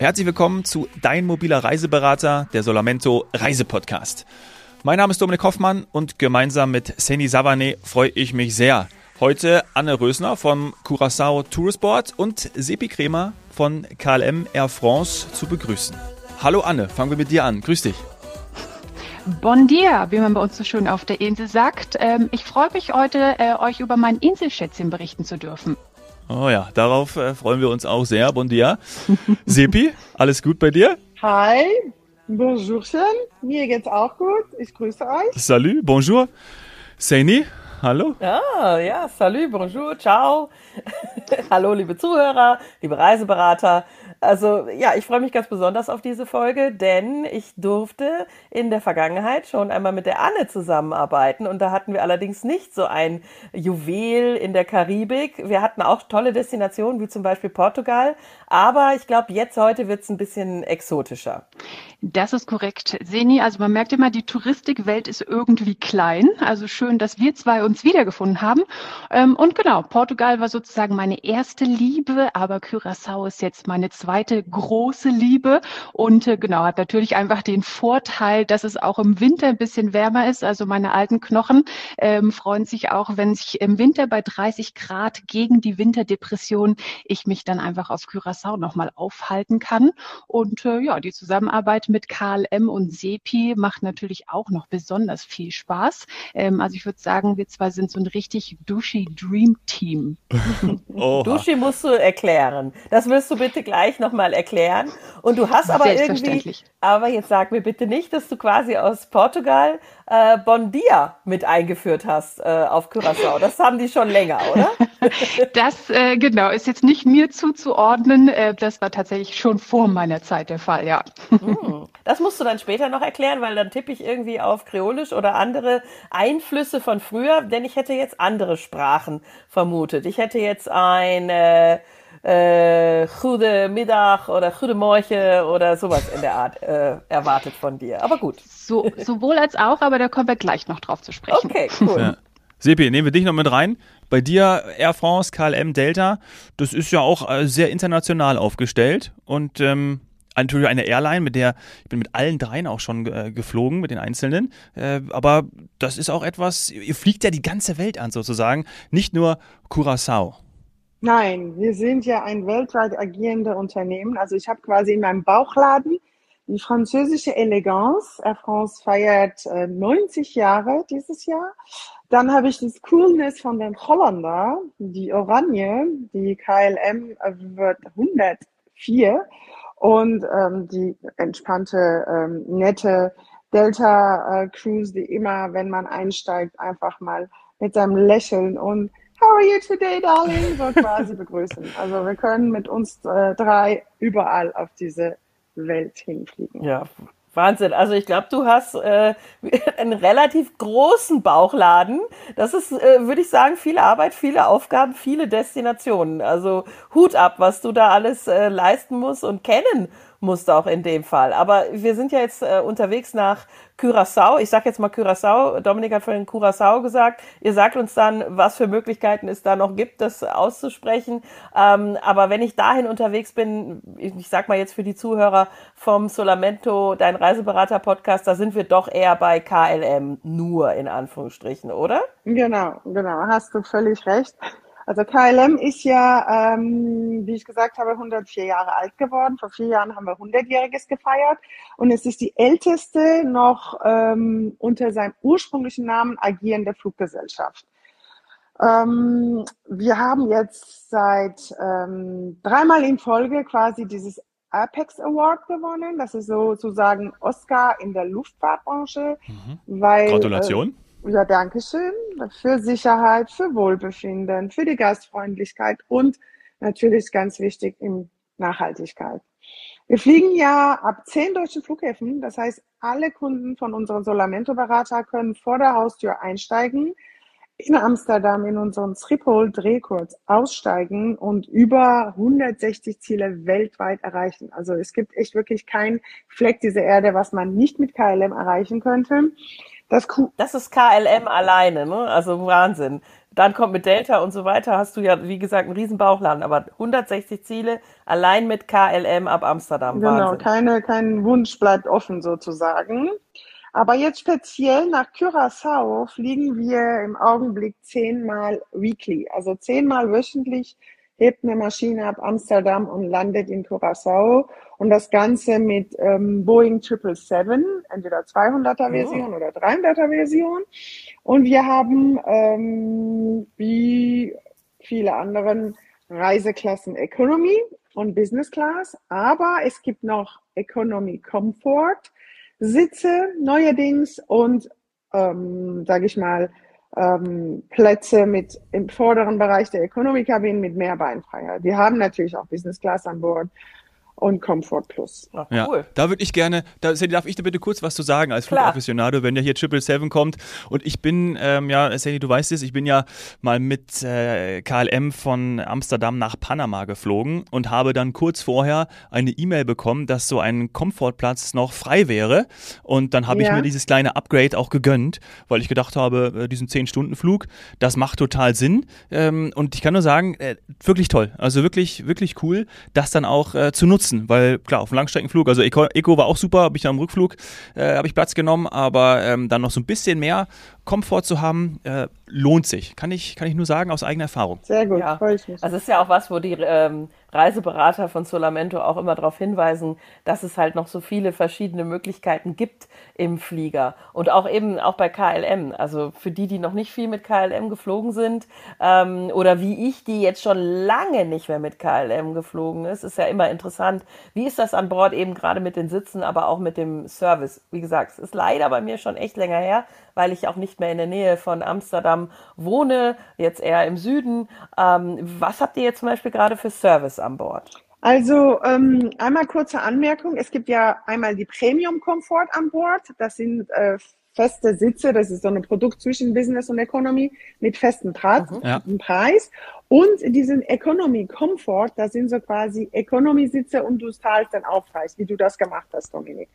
Herzlich willkommen zu Dein mobiler Reiseberater, der Solamento Reisepodcast. Mein Name ist Dominik Hoffmann und gemeinsam mit Seni Savane freue ich mich sehr, heute Anne Rösner vom Curaçao Tourist Board und Sepi Kremer von KLM Air France zu begrüßen. Hallo Anne, fangen wir mit dir an. Grüß dich. Bon dia, wie man bei uns so schön auf der Insel sagt. Ähm, ich freue mich heute, äh, euch über mein Inselschätzchen berichten zu dürfen. Oh ja, darauf äh, freuen wir uns auch sehr. Bon dia. Sepi, alles gut bei dir? Hi, bonjourchen. Mir geht's auch gut. Ich grüße euch. Salut, bonjour. Seni, hallo. Ah, ja, salut, bonjour, ciao. hallo, liebe Zuhörer, liebe Reiseberater. Also ja, ich freue mich ganz besonders auf diese Folge, denn ich durfte in der Vergangenheit schon einmal mit der Anne zusammenarbeiten und da hatten wir allerdings nicht so ein Juwel in der Karibik. Wir hatten auch tolle Destinationen wie zum Beispiel Portugal, aber ich glaube, jetzt heute wird es ein bisschen exotischer. Das ist korrekt, Seni. Also man merkt immer, die Touristikwelt ist irgendwie klein. Also schön, dass wir zwei uns wiedergefunden haben. Ähm, und genau, Portugal war sozusagen meine erste Liebe, aber Curaçao ist jetzt meine zweite große Liebe. Und äh, genau, hat natürlich einfach den Vorteil, dass es auch im Winter ein bisschen wärmer ist. Also meine alten Knochen ähm, freuen sich auch, wenn sich im Winter bei 30 Grad gegen die Winterdepression ich mich dann einfach auf Curaçao nochmal aufhalten kann. Und äh, ja, die Zusammenarbeit mit KLM und SEPI macht natürlich auch noch besonders viel Spaß. Ähm, also ich würde sagen, wir zwei sind so ein richtig Duschi Dream Team. Duschi musst du erklären. Das wirst du bitte gleich nochmal erklären. Und du hast aber irgendwie, aber jetzt sag mir bitte nicht, dass du quasi aus Portugal äh, Bon Dia mit eingeführt hast äh, auf Curaçao. Das haben die schon länger, oder? das äh, genau ist jetzt nicht mir zuzuordnen. Äh, das war tatsächlich schon vor meiner Zeit der Fall, ja. Hm. Das musst du dann später noch erklären, weil dann tippe ich irgendwie auf Kreolisch oder andere Einflüsse von früher, denn ich hätte jetzt andere Sprachen vermutet. Ich hätte jetzt ein äh, Gute Mittag oder Gute Morgen oder sowas in der Art äh, erwartet von dir. Aber gut. So, sowohl als auch, aber da kommen wir gleich noch drauf zu sprechen. Okay, cool. Ja. Sepi, nehmen wir dich noch mit rein. Bei dir Air France, KLM, Delta, das ist ja auch äh, sehr international aufgestellt und ähm, natürlich eine Airline, mit der ich bin mit allen dreien auch schon äh, geflogen, mit den Einzelnen. Äh, aber das ist auch etwas, ihr fliegt ja die ganze Welt an sozusagen, nicht nur Curaçao. Nein, wir sind ja ein weltweit agierender Unternehmen. Also ich habe quasi in meinem Bauchladen die französische Eleganz. Air France feiert äh, 90 Jahre dieses Jahr. Dann habe ich das Coolness von den Holländer, die Oranje, die KLM wird 104 und ähm, die entspannte, ähm, nette Delta äh, Cruise, die immer, wenn man einsteigt, einfach mal mit seinem Lächeln und How are you today, darling? So quasi begrüßen. Also wir können mit uns äh, drei überall auf diese Welt hinfliegen. Ja, Wahnsinn. Also ich glaube, du hast äh, einen relativ großen Bauchladen. Das ist, äh, würde ich sagen, viele Arbeit, viele Aufgaben, viele Destinationen. Also Hut ab, was du da alles äh, leisten musst und kennen musste auch in dem Fall. Aber wir sind ja jetzt äh, unterwegs nach Curaçao. Ich sage jetzt mal Curaçao. Dominik hat vorhin Curaçao gesagt. Ihr sagt uns dann, was für Möglichkeiten es da noch gibt, das auszusprechen. Ähm, aber wenn ich dahin unterwegs bin, ich, ich sag mal jetzt für die Zuhörer vom Solamento, dein Reiseberater-Podcast, da sind wir doch eher bei KLM, nur in Anführungsstrichen, oder? Genau, genau, hast du völlig recht. Also KLM ist ja, ähm, wie ich gesagt habe, 104 Jahre alt geworden. Vor vier Jahren haben wir 100-jähriges gefeiert und es ist die älteste noch ähm, unter seinem ursprünglichen Namen agierende Fluggesellschaft. Ähm, wir haben jetzt seit ähm, dreimal in Folge quasi dieses Apex Award gewonnen. Das ist sozusagen Oscar in der Luftfahrtbranche. Mhm. Weil, Gratulation. Äh, ja, danke schön. Für Sicherheit, für Wohlbefinden, für die Gastfreundlichkeit und natürlich ganz wichtig in Nachhaltigkeit. Wir fliegen ja ab zehn deutschen Flughäfen. Das heißt, alle Kunden von unserem Solamento-Berater können vor der Haustür einsteigen, in Amsterdam in unseren Schiphol-Drehkurs aussteigen und über 160 Ziele weltweit erreichen. Also es gibt echt wirklich kein Fleck dieser Erde, was man nicht mit KLM erreichen könnte. Das, das ist KLM alleine, ne? Also Wahnsinn. dann kommt mit Delta und so weiter, hast du ja, wie gesagt, einen riesen Bauchladen, aber 160 Ziele allein mit KLM ab Amsterdam. Genau, Wahnsinn. keine, kein Wunsch bleibt offen sozusagen. Aber jetzt speziell nach Curaçao fliegen wir im Augenblick zehnmal weekly, also zehnmal wöchentlich hebt eine Maschine ab Amsterdam und landet in Curaçao. Und das Ganze mit ähm, Boeing 777, entweder 200er Version oh. oder 300er Version. Und wir haben, ähm, wie viele anderen Reiseklassen Economy und Business Class. Aber es gibt noch Economy Comfort Sitze neuerdings und, ähm, sage ich mal, ähm, Plätze mit im vorderen Bereich der Economy-Kabinen mit mehr Beinfreiheit. Wir haben natürlich auch Business Class an Bord und Comfort Plus. Ach, cool. Ja, da würde ich gerne, da Sandy, darf ich dir bitte kurz was zu sagen als Flugafficionado, wenn ja hier Triple Seven kommt? Und ich bin, ähm, ja, Sandy, du weißt es, ich bin ja mal mit äh, KLM von Amsterdam nach Panama geflogen und habe dann kurz vorher eine E-Mail bekommen, dass so ein Komfortplatz noch frei wäre. Und dann habe ja. ich mir dieses kleine Upgrade auch gegönnt, weil ich gedacht habe, äh, diesen 10-Stunden-Flug, das macht total Sinn. Ähm, und ich kann nur sagen, äh, wirklich toll, also wirklich, wirklich cool, das dann auch äh, zu nutzen nutzen, weil klar, auf dem Langstreckenflug, also Eco, war auch super, habe ich am Rückflug, äh, habe ich Platz genommen, aber ähm, dann noch so ein bisschen mehr Komfort zu haben, äh, lohnt sich. Kann ich, kann ich nur sagen aus eigener Erfahrung. Sehr gut, ja. freue ich mich. Also es ist ja auch was, wo die ähm, Reiseberater von Solamento auch immer darauf hinweisen, dass es halt noch so viele verschiedene Möglichkeiten gibt im Flieger. Und auch eben auch bei KLM. Also für die, die noch nicht viel mit KLM geflogen sind ähm, oder wie ich, die jetzt schon lange nicht mehr mit KLM geflogen ist, ist ja immer interessant. Wie ist das an Bord eben gerade mit den Sitzen, aber auch mit dem Service? Wie gesagt, es ist leider bei mir schon echt länger her, weil ich auch nicht mehr in der Nähe von Amsterdam wohne, jetzt eher im Süden. Ähm, was habt ihr jetzt zum Beispiel gerade für Service an Bord? Also ähm, einmal kurze Anmerkung. Es gibt ja einmal die Premium Komfort an Bord. Das sind äh, feste Sitze. Das ist so ein Produkt zwischen Business und Economy mit festem Preis. Mhm. Ja. Preis. Und diesen Economy Comfort, das sind so quasi Economy Sitze und du zahlst dann Aufpreis, wie du das gemacht hast, Dominik.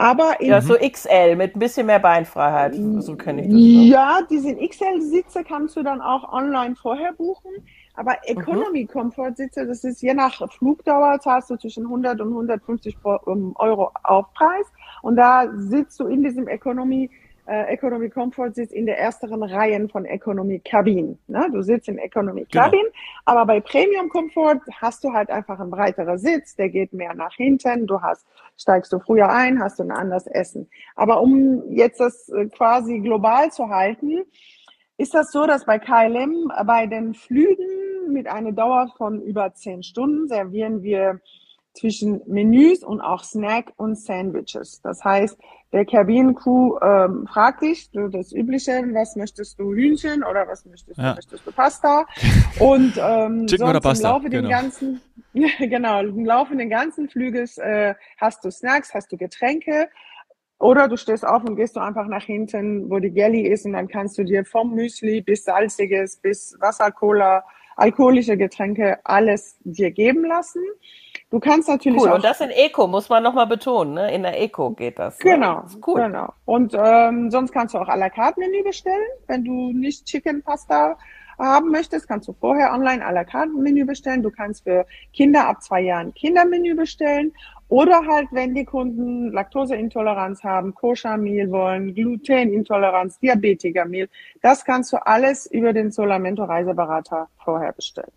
Aber ja, so XL mit ein bisschen mehr Beinfreiheit, so kenne ich das. Ja, diese XL-Sitze kannst du dann auch online vorher buchen. Aber Economy Comfort Sitze, das ist je nach Flugdauer, zahlst du zwischen 100 und 150 Euro Aufpreis. Und da sitzt du in diesem Economy äh, Economy Comfort sitzt in der ersteren Reihen von Economy Cabin. Ne? Du sitzt im Economy genau. Cabin, genau. aber bei Premium Comfort hast du halt einfach einen breiteren Sitz, der geht mehr nach hinten. Du hast, steigst du früher ein, hast du ein anderes Essen. Aber um jetzt das äh, quasi global zu halten, ist das so, dass bei KLM bei den Flügen mit einer Dauer von über zehn Stunden servieren wir zwischen Menüs und auch Snack und Sandwiches. Das heißt, der Kabinencrew ähm, fragt dich, du das Übliche, was möchtest du Hühnchen oder was möchtest du, ja. möchtest du Pasta? Und ähm, Chicken sonst Pasta, im Laufe genau. den ganzen, genau, im Laufe den ganzen Flüges äh, hast du Snacks, hast du Getränke. Oder du stehst auf und gehst du einfach nach hinten, wo die Jelly ist und dann kannst du dir vom Müsli bis salziges, bis Wasser, Cola, alkoholische Getränke alles dir geben lassen. Du kannst natürlich cool. auch. Und das in Eco, muss man nochmal betonen, ne? In der Eco geht das. Ne? Genau. Das cool. Genau. Und ähm, sonst kannst du auch à la carte Menü bestellen. Wenn du nicht Chicken Pasta haben möchtest, kannst du vorher online à la carte Menü bestellen. Du kannst für Kinder ab zwei Jahren Kindermenü bestellen. Oder halt, wenn die Kunden Laktoseintoleranz haben, Koscher-Meal wollen, Glutenintoleranz, Diabetiker-Meal, das kannst du alles über den Solamento Reiseberater vorher bestellen.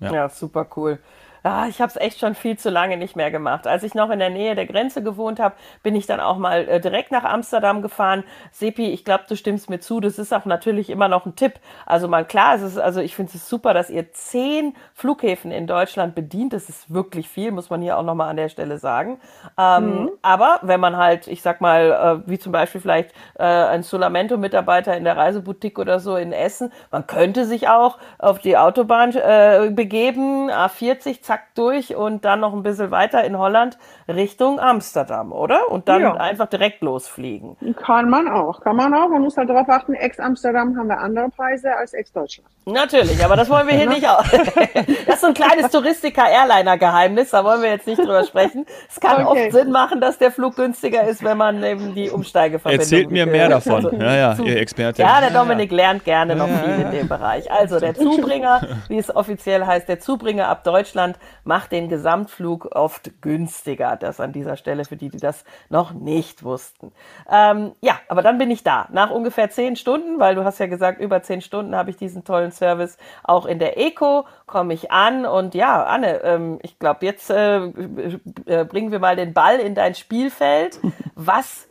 Ja, ja super cool. Ah, ich habe es echt schon viel zu lange nicht mehr gemacht. Als ich noch in der Nähe der Grenze gewohnt habe, bin ich dann auch mal äh, direkt nach Amsterdam gefahren. Sepi, ich glaube, du stimmst mir zu. Das ist auch natürlich immer noch ein Tipp. Also mal klar, es ist, also ich finde es super, dass ihr zehn Flughäfen in Deutschland bedient. Das ist wirklich viel, muss man hier auch nochmal an der Stelle sagen. Ähm, mhm. Aber wenn man halt, ich sag mal, äh, wie zum Beispiel vielleicht äh, ein Solamento-Mitarbeiter in der Reiseboutique oder so in Essen, man könnte sich auch auf die Autobahn äh, begeben, A40 zack durch und dann noch ein bisschen weiter in Holland Richtung Amsterdam, oder? Und dann Ja. einfach direkt losfliegen. Kann man auch, kann man auch. Man muss halt darauf achten, ex-Amsterdam haben wir andere Preise als ex-Deutschland. Natürlich, aber das wollen wir hier nicht auch. Das ist so ein kleines Touristika-Airliner-Geheimnis, da wollen wir jetzt nicht drüber sprechen. Es kann Okay. oft Sinn machen, dass der Flug günstiger ist, wenn man eben die Umsteigeverbindung Erzählt mir mehr davon. also Ja, ja, ihr Experte. Ja, der Dominik lernt gerne noch Ja, viel ja, in dem Bereich. Also der Zubringer, wie es offiziell heißt, der Zubringer ab Deutschland macht den Gesamtflug oft günstiger. Das an dieser Stelle für die, die das noch nicht wussten. Ähm, ja, aber dann bin ich da. Nach ungefähr zehn Stunden, weil du hast ja gesagt, über zehn Stunden habe ich diesen tollen Service auch in der Eco, komme ich an und ja, Anne, ähm, ich glaube, jetzt äh, äh, bringen wir mal den Ball in dein Spielfeld. Was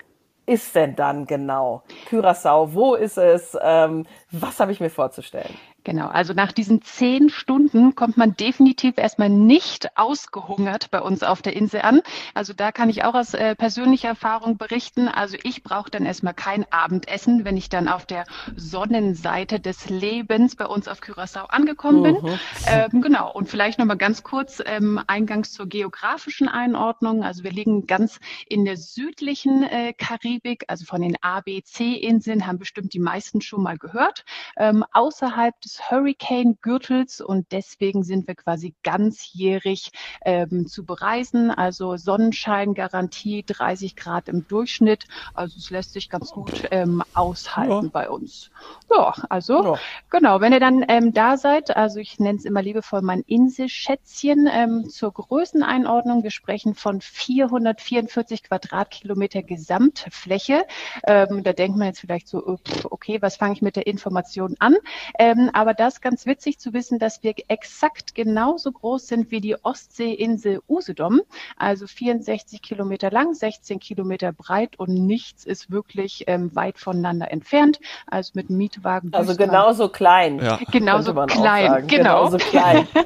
ist denn dann genau? Curaçao, wo ist es? Ähm, was habe ich mir vorzustellen? Genau, also nach diesen zehn Stunden kommt man definitiv erstmal nicht ausgehungert bei uns auf der Insel an. Also da kann ich auch aus äh, persönlicher Erfahrung berichten. Also ich brauche dann erstmal kein Abendessen, wenn ich dann auf der Sonnenseite des Lebens bei uns auf Curaçao angekommen bin. Ähm, genau, und vielleicht nochmal ganz kurz ähm, eingangs zur geografischen Einordnung. Also wir liegen ganz in der südlichen äh, Karibik, also von den ABC-Inseln haben bestimmt die meisten schon mal gehört. Ähm, außerhalb des Hurricane-Gürtels und deswegen sind wir quasi ganzjährig ähm, zu bereisen. Also Sonnenscheingarantie, 30 Grad im Durchschnitt. Also es lässt sich ganz gut ähm, aushalten Ja. bei uns. Ja, also Ja. Genau, wenn ihr dann ähm, da seid, also ich nenne es immer liebevoll mein Inselschätzchen ähm, zur Größeneinordnung. Wir sprechen von 444 Quadratkilometer Gesamtfläche. Ähm, da denkt man jetzt vielleicht so, okay, was fange ich mit der Information an? Ähm, aber das ist ganz witzig zu wissen, dass wir exakt genauso groß sind wie die Ostseeinsel Usedom, also 64 Kilometer lang, 16 Kilometer breit und nichts ist wirklich ähm, weit voneinander entfernt. Also mit Mietwagen. Also genauso klein. Ja. Genauso klein, sagen. genau. Genauso klein.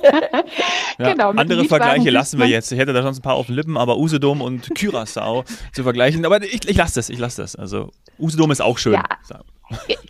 Ja, Genau, andere Mietwagen Vergleiche lassen wir jetzt. Ich hätte da sonst ein paar auf den Lippen, aber Usedom und Curaçao zu vergleichen. Aber ich, ich lasse das, ich lasse das. Also Usedom ist auch schön. Ja.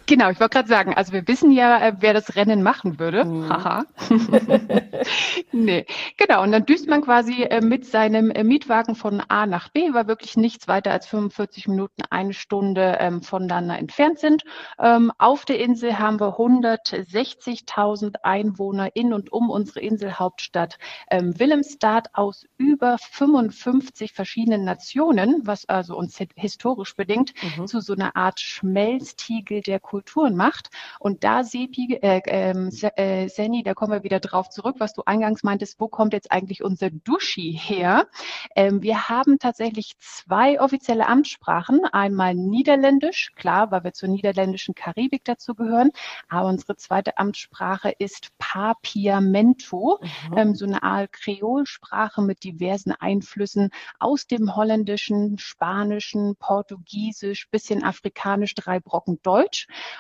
Genau, ich wollte gerade sagen, also wir wissen ja, äh, wer das Rennen machen würde. Mhm. Haha. nee, genau. Und dann düst man quasi äh, mit seinem äh, Mietwagen von A nach B, weil wirklich nichts weiter als 45 Minuten, eine Stunde ähm, voneinander entfernt sind. Ähm, auf der Insel haben wir 160.000 Einwohner in und um unsere Inselhauptstadt ähm, Willemstad aus über 55 verschiedenen Nationen, was also uns hi- historisch bedingt Mhm. zu so einer Art Schmelztiegel der Kulturen macht. Und da, Sepi, äh, ähm, äh, Senni, da kommen wir wieder drauf zurück, was du eingangs meintest, wo kommt jetzt eigentlich unser Duschi her? Ähm, wir haben tatsächlich zwei offizielle Amtssprachen. Einmal Niederländisch, klar, weil wir zur niederländischen Karibik dazu gehören. Aber unsere zweite Amtssprache ist Papiamento, Mhm. ähm, so eine Art Kreolsprache mit diversen Einflüssen aus dem Holländischen, Spanischen, Portugiesisch, bisschen Afrikanisch, drei Brocken Deutsch.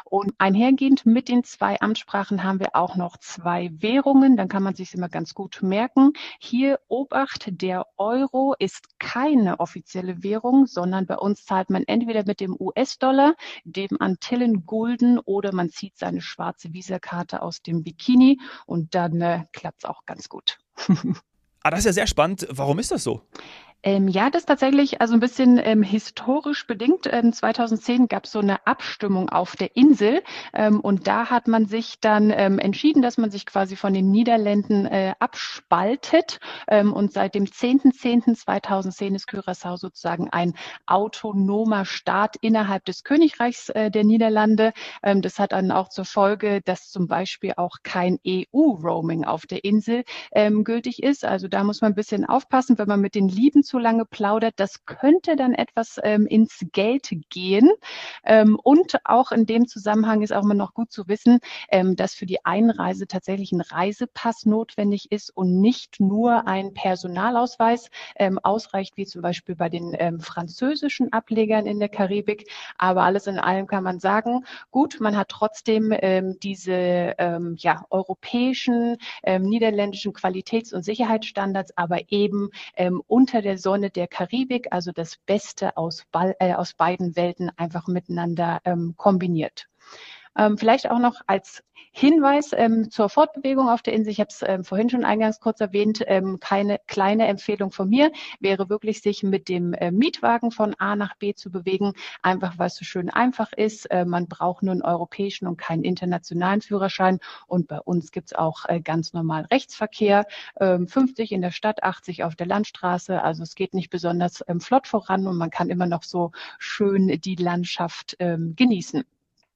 Und einhergehend mit den zwei Amtssprachen haben wir auch noch zwei Währungen. Dann kann man sich immer ganz gut merken. Hier Obacht, der Euro ist keine offizielle Währung, sondern bei uns zahlt man entweder mit dem US-Dollar, dem Antillen-Gulden oder man zieht seine schwarze Visakarte aus dem Bikini und dann äh, klappt es auch ganz gut. Ah, das ist ja sehr spannend. Warum ist das so? Ähm, ja, das ist tatsächlich also ein bisschen ähm, historisch bedingt. Ähm, 2010 gab es so eine Abstimmung auf der Insel ähm, und da hat man sich dann ähm, entschieden, dass man sich quasi von den Niederlanden äh, abspaltet ähm, und seit dem 10.10.2010 ist Curaçao sozusagen ein autonomer Staat innerhalb des Königreichs äh, der Niederlande. Ähm, das hat dann auch zur Folge, dass zum Beispiel auch kein EU-Roaming auf der Insel ähm, gültig ist. Also da muss man ein bisschen aufpassen, wenn man mit den Lieben zu lange plaudert. Das könnte dann etwas ähm, ins Geld gehen. Ähm, und auch in dem Zusammenhang ist auch immer noch gut zu wissen, ähm, dass für die Einreise tatsächlich ein Reisepass notwendig ist und nicht nur ein Personalausweis ähm, ausreicht, wie zum Beispiel bei den ähm, französischen Ablegern in der Karibik. Aber alles in allem kann man sagen, gut, man hat trotzdem ähm, diese ähm, ja, europäischen, ähm, niederländischen Qualitäts- und Sicherheitsstandards, aber eben ähm, unter der Sonne der Karibik, also das Beste aus, äh, aus beiden Welten einfach miteinander ähm, kombiniert. Ähm, vielleicht auch noch als Hinweis ähm, zur Fortbewegung auf der Insel. Ich habe es ähm, vorhin schon eingangs kurz erwähnt. Ähm, keine kleine Empfehlung von mir wäre wirklich, sich mit dem äh, Mietwagen von A nach B zu bewegen, einfach weil es so schön einfach ist. Äh, man braucht nur einen europäischen und keinen internationalen Führerschein. Und bei uns gibt es auch äh, ganz normal Rechtsverkehr. 50 ähm, in der Stadt, 80 auf der Landstraße. Also es geht nicht besonders ähm, flott voran und man kann immer noch so schön die Landschaft ähm, genießen.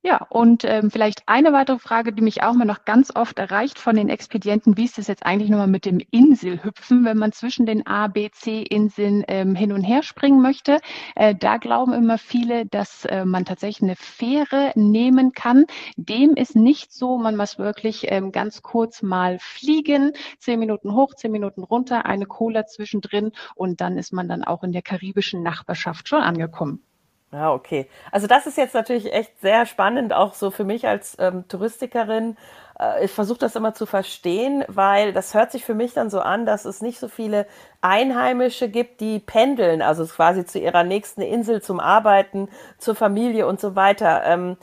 Ja, und ähm, vielleicht eine weitere Frage, die mich auch mal noch ganz oft erreicht von den Expedienten, wie ist es jetzt eigentlich nochmal mit dem Inselhüpfen, wenn man zwischen den A, B, C-Inseln ähm, hin und her springen möchte? Äh, da glauben immer viele, dass äh, man tatsächlich eine Fähre nehmen kann. Dem ist nicht so. Man muss wirklich ähm, ganz kurz mal fliegen, zehn Minuten hoch, zehn Minuten runter, eine Cola zwischendrin und dann ist man dann auch in der karibischen Nachbarschaft schon angekommen. Ja, okay. Also das ist jetzt natürlich echt sehr spannend, auch so für mich als ähm, Touristikerin. Äh, ich versuche das immer zu verstehen, weil das hört sich für mich dann so an, dass es nicht so viele Einheimische gibt, die pendeln, also quasi zu ihrer nächsten Insel zum Arbeiten, zur Familie und so weiter. Ähm,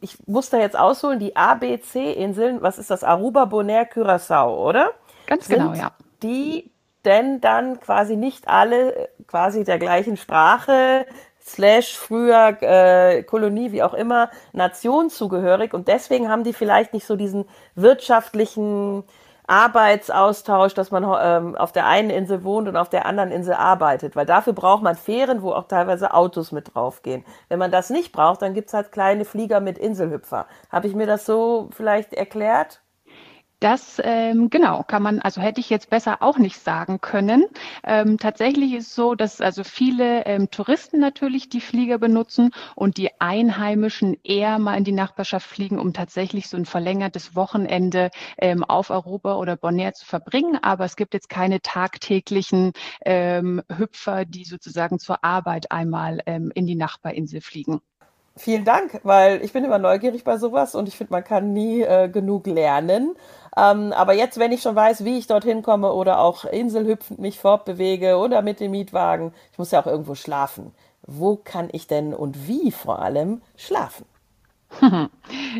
ich muss da jetzt ausholen, die ABC-Inseln, was ist das? Aruba, Bonaire, Curaçao, oder? Ganz genau, Sind genau, ja. Die denn dann quasi nicht alle äh, quasi der gleichen Sprache slash früher äh, Kolonie, wie auch immer, Nation zugehörig und deswegen haben die vielleicht nicht so diesen wirtschaftlichen Arbeitsaustausch, dass man ähm, auf der einen Insel wohnt und auf der anderen Insel arbeitet, weil dafür braucht man Fähren, wo auch teilweise Autos mit draufgehen. Wenn man das nicht braucht, dann gibt's halt kleine Flieger mit Inselhüpfer. Habe ich mir das so vielleicht erklärt? Das ähm, genau kann man, also hätte ich jetzt besser auch nicht sagen können. Ähm, tatsächlich ist so, dass also viele ähm, Touristen natürlich die Flieger benutzen und die Einheimischen eher mal in die Nachbarschaft fliegen, um tatsächlich so ein verlängertes Wochenende ähm, auf Europa oder Bonaire zu verbringen. Aber es gibt jetzt keine tagtäglichen ähm, Hüpfer, die sozusagen zur Arbeit einmal ähm, in die Nachbarinsel fliegen. Vielen Dank, weil ich bin immer neugierig bei sowas und ich finde, man kann nie äh, genug lernen. Ähm, aber jetzt, wenn ich schon weiß, wie ich dorthin komme oder auch inselhüpfend mich fortbewege oder mit dem Mietwagen, ich muss ja auch irgendwo schlafen. Wo kann ich denn und wie vor allem schlafen?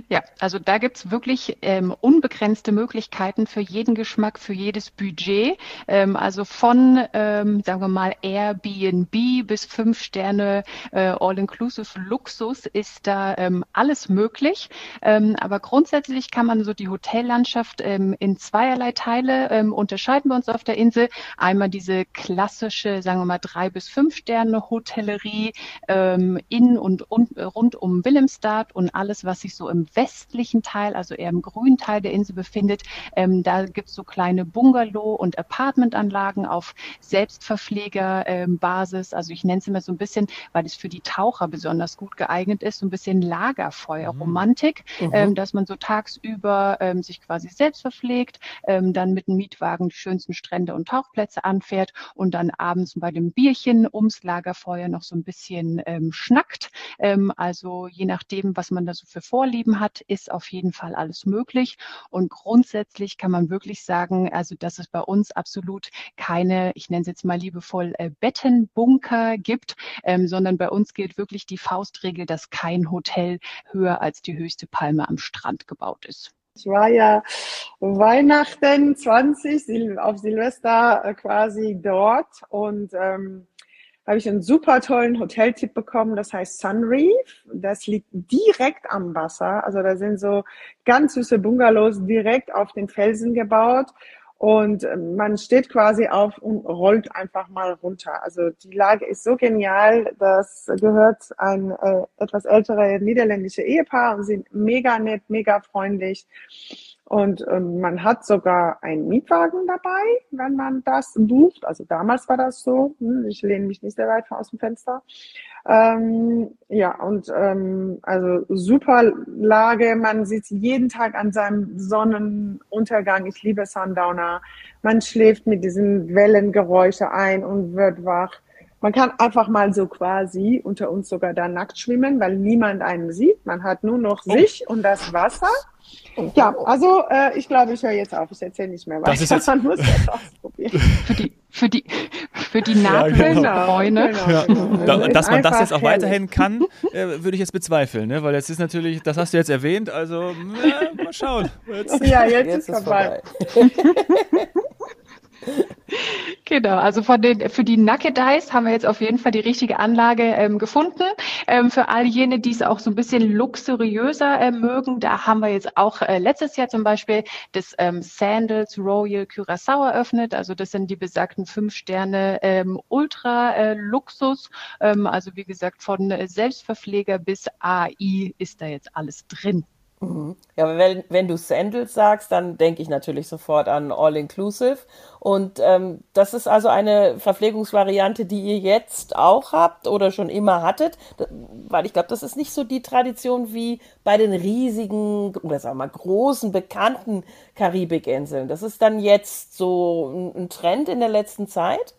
Ja, also da gibt's wirklich ähm, unbegrenzte Möglichkeiten für jeden Geschmack, für jedes Budget. Ähm, also von, ähm, sagen wir mal, Airbnb bis fünf Sterne äh, All-Inclusive Luxus ist da ähm, alles möglich. Ähm, aber grundsätzlich kann man so die Hotellandschaft ähm, in zweierlei Teile unterscheiden bei uns auf der Insel. Einmal diese klassische, sagen wir mal, drei bis fünf Sterne Hotellerie in und, und rund um Willemstad und alles, was sich so im westlichen Teil, also eher im grünen Teil der Insel befindet. Ähm, da gibt es so kleine Bungalow- und Apartmentanlagen auf Selbstverpflegerbasis. Ähm, also ich nenne es immer so ein bisschen, weil es für die Taucher besonders gut geeignet ist, so ein bisschen Lagerfeuerromantik, mhm. ähm, dass man so tagsüber ähm, sich quasi selbst verpflegt, ähm, dann mit dem Mietwagen die schönsten Strände und Tauchplätze anfährt und dann abends bei dem Bierchen ums Lagerfeuer noch so ein bisschen ähm, schnackt. Ähm, also je nachdem, was man da so für Vorlieben hat, ist auf jeden Fall alles möglich. Und grundsätzlich kann man wirklich sagen, also dass es bei uns absolut keine, ich nenne es jetzt mal liebevoll, äh, Bettenbunker gibt, ähm, sondern bei uns gilt wirklich die Faustregel, dass kein Hotel höher als die höchste Palme am Strand gebaut ist. Ich war ja Weihnachten 20 auf Silvester äh, quasi dort und ähm, habe ich einen super tollen Hoteltipp bekommen, das heißt Sunreef. Das liegt direkt am Wasser. Also da sind so ganz süße Bungalows direkt auf den Felsen gebaut. Und äh, man steht quasi auf und rollt einfach mal runter. Also die Lage ist so genial. Das gehört ein äh, etwas ältere niederländische Ehepaar und sind mega nett, mega freundlich. Und ähm, man hat sogar einen Mietwagen dabei, wenn man das bucht. Also damals war das so. Hm, ich lehne mich nicht sehr weit aus dem Fenster. Ähm, ja, und ähm, also super Lage. Man sitzt jeden Tag an seinem Sonnenuntergang. Ich liebe Sundowner. Man schläft mit diesen Wellengeräusche ein und wird wach. Man kann einfach mal so quasi unter uns sogar da nackt schwimmen, weil niemand einen sieht. Man hat nur noch oh. sich und das Wasser. Ja, also äh, ich glaube, ich höre jetzt auf. Ich erzähle nicht mehr weiter. Das ist jetzt Man muss das ausprobieren. Für die, für die, für die Nadelbräune. Genau, genau, genau. Da, Also ist dass man das jetzt auch weiterhin kann, äh, würde ich jetzt bezweifeln, ne? weil jetzt ist natürlich, das hast du jetzt erwähnt, also äh, mal schauen. Jetzt, Ja, jetzt, Jetzt ist vorbei. Genau, also von den, für die Naked Eyes haben wir jetzt auf jeden Fall die richtige Anlage ähm, gefunden. Ähm, für all jene, die es auch so ein bisschen luxuriöser äh, mögen, da haben wir jetzt auch äh, letztes Jahr zum Beispiel das ähm, Sandals Royal Curaçao eröffnet. Also das sind die besagten fünf Sterne ähm, Ultra äh, Luxus. Ähm, also wie gesagt, von Selbstverpfleger bis AI ist da jetzt alles drin. Ja, wenn, wenn du Sandals sagst, dann denke ich natürlich sofort an All-Inclusive. Und ähm, das ist also eine Verpflegungsvariante, die ihr jetzt auch habt oder schon immer hattet, weil ich glaube, das ist nicht so die Tradition wie bei den riesigen oder sagen wir mal großen, bekannten Karibikinseln. Das ist dann jetzt so ein Trend in der letzten Zeit.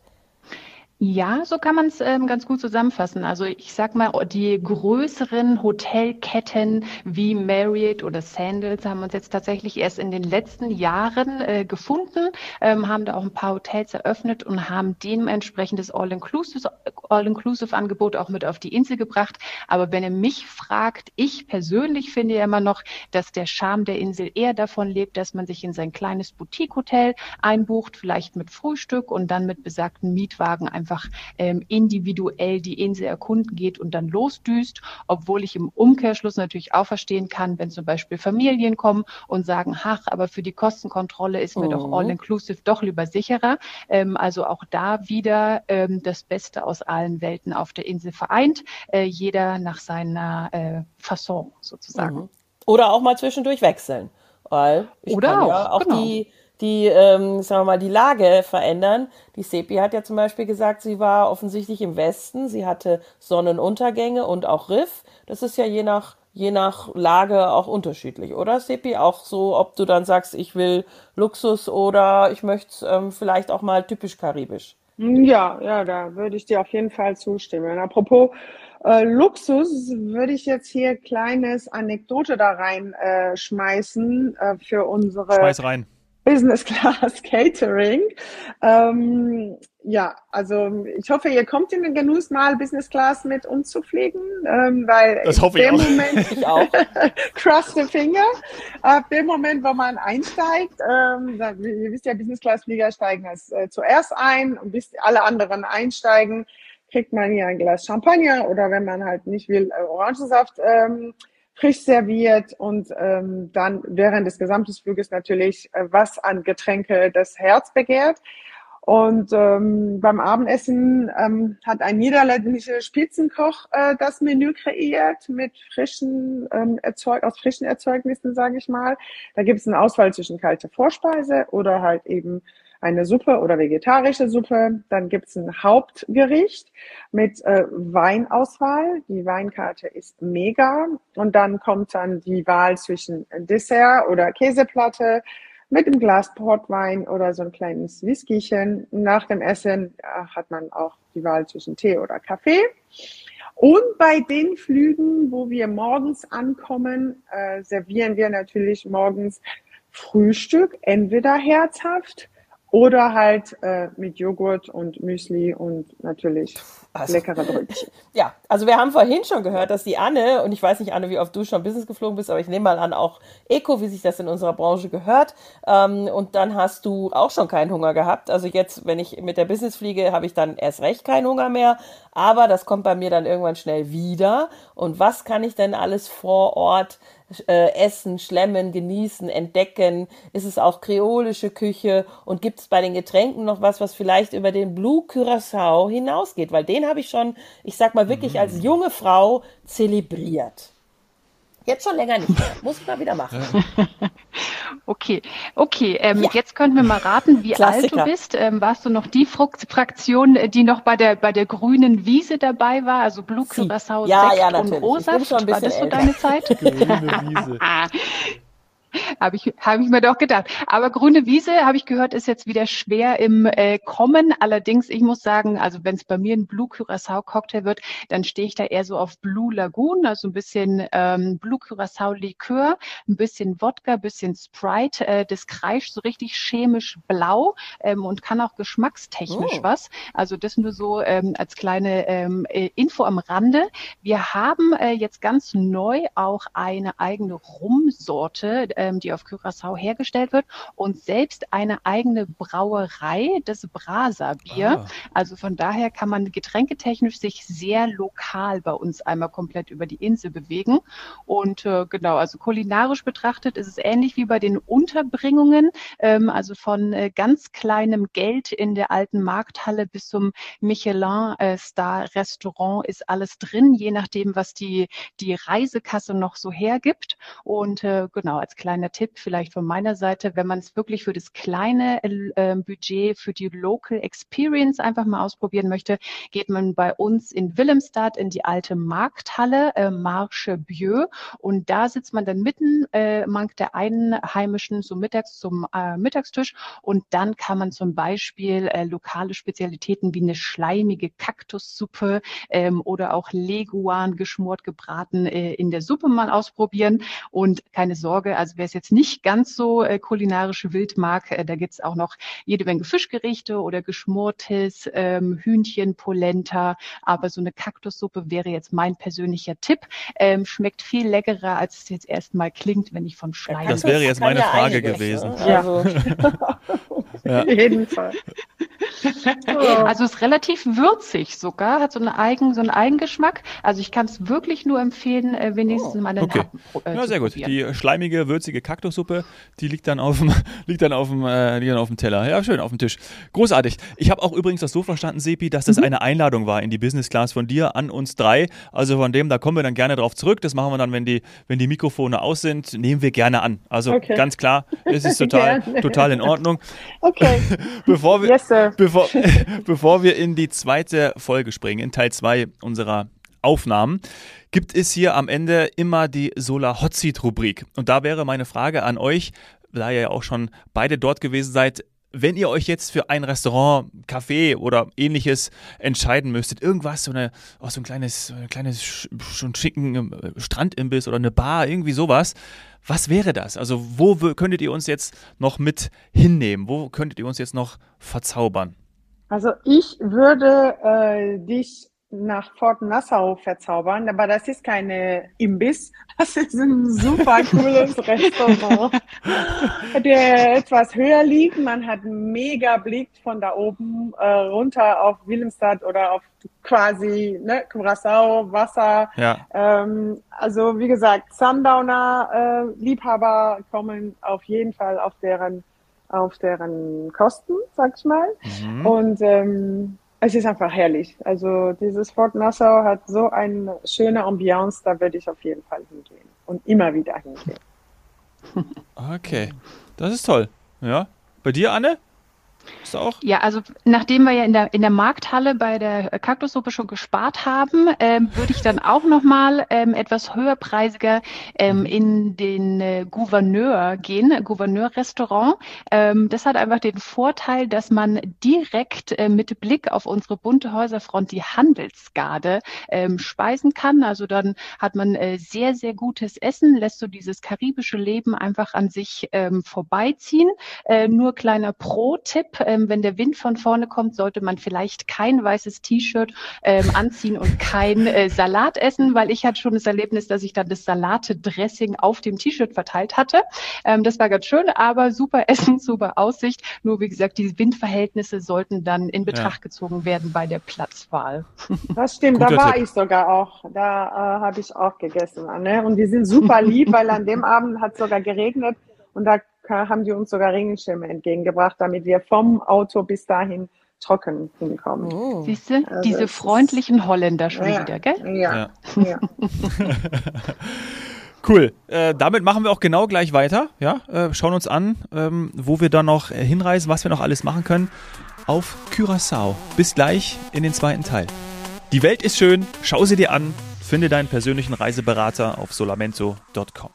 Ja, so kann man es ähm, ganz gut zusammenfassen. Also ich sag mal, die größeren Hotelketten wie Marriott oder Sandals haben uns jetzt tatsächlich erst in den letzten Jahren äh, gefunden, ähm, haben da auch ein paar Hotels eröffnet und haben dementsprechend das All-Inclusive All-Inclusive-Angebot auch mit auf die Insel gebracht. Aber wenn ihr mich fragt, ich persönlich finde ja immer noch, dass der Charme der Insel eher davon lebt, dass man sich in sein kleines Boutique-Hotel einbucht, vielleicht mit Frühstück und dann mit besagten Mietwagen einfach ähm, individuell die Insel erkunden geht und dann losdüst, obwohl ich im Umkehrschluss natürlich auch verstehen kann, wenn zum Beispiel Familien kommen und sagen, ach, aber für die Kostenkontrolle ist mir doch Mhm. All-Inclusive doch lieber sicherer. Ähm, also auch da wieder ähm, das Beste aus allen Welten auf der Insel vereint, äh, jeder nach seiner äh, Fasson sozusagen. Mhm. Oder auch mal zwischendurch wechseln. Weil ich Oder kann ja auch, auch genau. die, die ähm, sagen wir mal, die Lage verändern. Die Sepi hat ja zum Beispiel gesagt, sie war offensichtlich im Westen, sie hatte Sonnenuntergänge und auch Riff. Das ist ja je nach, je nach Lage auch unterschiedlich, oder Sepi? Auch so, ob du dann sagst, ich will Luxus oder ich möchte ähm, vielleicht auch mal typisch karibisch. Ja, ja, da würde ich dir auf jeden Fall zustimmen. Apropos äh, Luxus, würde ich jetzt hier kleines Anekdote da rein äh, schmeißen äh, für unsere schmeiß rein. Business Class Catering. Ähm, ja, also ich hoffe, ihr kommt in den Genuss, mal Business Class mit uns zu fliegen, ähm, weil Das in hoffe ich auch. Moment Ich auch. cross the finger. Ab dem Moment, wo man einsteigt, ähm, da, ihr wisst ja, Business Class Flieger steigen als äh, zuerst ein und bis alle anderen einsteigen, kriegt man hier ein Glas Champagner oder wenn man halt nicht will, äh, Orangensaft ähm, frisch serviert und ähm, dann während des gesamten Fluges natürlich äh, was an Getränke das Herz begehrt. Und ähm, beim Abendessen ähm, hat ein niederländischer Spitzenkoch äh, das Menü kreiert mit frischen ähm, Erzeug aus frischen Erzeugnissen, sage ich mal. Da gibt es eine Auswahl zwischen kalte Vorspeise oder halt eben eine Suppe oder vegetarische Suppe. Dann gibt es ein Hauptgericht mit äh, Weinauswahl. Die Weinkarte ist mega. Und dann kommt dann die Wahl zwischen Dessert oder Käseplatte mit einem Glas Portwein oder so ein kleines Whiskychen. Nach dem Essen äh, hat man auch die Wahl zwischen Tee oder Kaffee. Und bei den Flügen, wo wir morgens ankommen, äh, servieren wir natürlich morgens Frühstück, entweder herzhaft oder halt äh, mit Joghurt und Müsli und natürlich Also- leckere Brötchen. Ja, also wir haben vorhin schon gehört, dass die Anne, und ich weiß nicht, Anne, wie oft du schon Business geflogen bist, aber ich nehme mal an, auch Eco, wie sich das in unserer Branche gehört. Ähm, und dann hast du auch schon keinen Hunger gehabt. Also jetzt, wenn ich mit der Business fliege, habe ich dann erst recht keinen Hunger mehr. Aber das kommt bei mir dann irgendwann schnell wieder. Und was kann ich denn alles vor Ort äh, essen, schlemmen, genießen, entdecken? Ist es auch kreolische Küche? Und gibt es bei den Getränken noch was, was vielleicht über den Blue Curacao hinausgeht? Weil den habe ich schon, ich sag mal wirklich als junge Frau zelebriert. Jetzt schon länger nicht mehr. Muss ich mal wieder machen. Okay, okay. Ähm, Ja. Jetzt könnten wir mal raten, wie alt Klassiker. du bist. Ähm, warst du noch die Frukt Fraktion, äh, die noch bei der bei der grünen Wiese dabei war, also Blue Sie. Curacao, Ja, Sekt ja, und natürlich. Ein War das so älter. deine Zeit? Grüne Wiese. habe ich, hab ich mir doch gedacht. Aber grüne Wiese, habe ich gehört, ist jetzt wieder schwer im äh, Kommen. Allerdings, ich muss sagen, also wenn es bei mir ein Blue Curacao Cocktail wird, dann stehe ich da eher so auf Blue Lagoon, also ein bisschen ähm, Blue Curacao Likör, ein bisschen Wodka, ein bisschen Sprite. Äh, das kreischt so richtig chemisch blau ähm, und kann auch geschmackstechnisch Oh. was. Also das nur so ähm, als kleine ähm, äh, Info am Rande. Wir haben äh, jetzt ganz neu auch eine eigene Rumsorte, ähm, die auf Curaçao hergestellt wird und selbst eine eigene Brauerei, das Brasa-Bier. Ah. Also von daher kann man getränketechnisch sich sehr lokal bei uns einmal komplett über die Insel bewegen. Und äh, genau, also kulinarisch betrachtet ist es ähnlich wie bei den Unterbringungen, ähm, also von äh, ganz kleinem Geld in der alten Markthalle bis zum Michelin-Star-Restaurant ist alles drin, je nachdem, was die, die Reisekasse noch so hergibt. Und äh, genau, als kleiner Tipp vielleicht von meiner Seite, wenn man es wirklich für das kleine äh, Budget, für die Local Experience einfach mal ausprobieren möchte, geht man bei uns in Willemstad in die alte Markthalle, äh, Marche Bieu. Und da sitzt man dann mitten äh, mank der Einheimischen so mittags zum äh, Mittagstisch. Und dann kann man zum Beispiel äh, lokale Spezialitäten wie eine schleimige Kaktussuppe ähm, oder auch Leguan geschmort gebraten äh, in der Suppe mal ausprobieren. Und keine Sorge, also wer es jetzt nicht ganz so äh, kulinarisch wild mag, äh, da gibt's auch noch jede Menge Fischgerichte oder geschmortes ähm, Hühnchen, Polenta. Aber so eine Kaktussuppe wäre jetzt mein persönlicher Tipp. Ähm, schmeckt viel leckerer, als es jetzt erstmal klingt, wenn ich von Schleim. Das wäre jetzt meine Frage gewesen. Ne? Ja. Also, Ja. Auf jeden Fall. Also ist relativ würzig sogar, hat so einen eigen, so einen Eigengeschmack. Also ich kann es wirklich nur empfehlen, äh, wenigstens Oh, mal einen okay. Happen äh, Ja, zu sehr gut. probieren. Die schleimige, würzige Kaktussuppe, die liegt dann auf dem, liegt dann auf dem, äh, liegt dann auf dem Teller. Ja, schön, auf dem Tisch. Großartig. Ich habe auch übrigens das so verstanden, Sepi, dass Mhm. das eine Einladung war in die Business Class von dir an uns drei. Also von dem, da kommen wir dann gerne drauf zurück. Das machen wir dann, wenn die, wenn die Mikrofone aus sind, nehmen wir gerne an. Also Okay. ganz klar, es ist total, total in Ordnung. Okay. Bevor wir, Yes, bevor, bevor wir in die zweite Folge springen, in Teil 2 unserer Aufnahmen, gibt es hier am Ende immer die Solar Hot Seat Rubrik. Und da wäre meine Frage an euch, da ihr ja auch schon beide dort gewesen seid, wenn ihr euch jetzt für ein Restaurant, Café oder ähnliches entscheiden müsstet, irgendwas, so, eine, auch so ein kleines, so ein kleines, sch- schon schicken äh, Strandimbiss oder eine Bar, irgendwie sowas, was wäre das? Also wo könntet ihr uns jetzt noch mit hinnehmen? Wo könntet ihr uns jetzt noch verzaubern? Also ich würde äh, dich nach Fort Nassau verzaubern, aber das ist keine Imbiss, das ist ein super cooles Restaurant, der etwas höher liegt. Man hat einen mega Blick von da oben äh, runter auf Willemstad oder auf quasi ne, Curaçao, Wasser. Ja, Ähm, also wie gesagt, Sundowner äh, Liebhaber kommen auf jeden Fall auf deren auf deren Kosten, sag ich mal. mhm. Und ähm, es ist einfach herrlich. Also dieses Fort Nassau hat so eine schöne Ambiance, da würde ich auf jeden Fall hingehen und immer wieder hingehen. okay, das ist toll. Ja, bei dir, Anne? Ist auch? Ja, also nachdem wir ja in der, in der Markthalle bei der Kaktussuppe schon gespart haben, ähm, würde ich dann auch nochmal ähm, etwas höherpreisiger ähm, in den äh, Gouverneur gehen, Gouverneur-Restaurant. Ähm, das hat einfach den Vorteil, dass man direkt äh, mit Blick auf unsere bunte Häuserfront die Handelsgarde ähm, speisen kann. Also dann hat man äh, sehr, sehr gutes Essen, lässt so dieses karibische Leben einfach an sich ähm, vorbeiziehen. Äh, nur kleiner Pro-Tipp, ähm, wenn der Wind von vorne kommt, sollte man vielleicht kein weißes T-Shirt ähm, anziehen und kein äh, Salat essen, weil ich hatte schon das Erlebnis, dass ich dann das Salate-Dressing auf dem T-Shirt verteilt hatte. Ähm, das war ganz schön, aber super Essen, super Aussicht. Nur wie gesagt, die Windverhältnisse sollten dann in Betracht gezogen werden bei der Platzwahl. Das stimmt, Guter da war Tipp. ich sogar auch. Da äh, habe ich auch gegessen. Ne? Und die sind super lieb, weil an dem Abend hat sogar geregnet und da haben die uns sogar Regenschirme entgegengebracht, damit wir vom Auto bis dahin trocken hinkommen. oh. Siehst du, Also diese freundlichen Holländer schon Ja. wieder, gell? Ja, Ja. ja. Cool. Äh, damit machen wir auch genau gleich weiter. Ja, äh, schauen uns an, ähm, wo wir dann noch äh, hinreisen, was wir noch alles machen können auf Curaçao. Bis gleich in den zweiten Teil. Die Welt ist schön. Schau sie dir an. Finde deinen persönlichen Reiseberater auf solamento.com.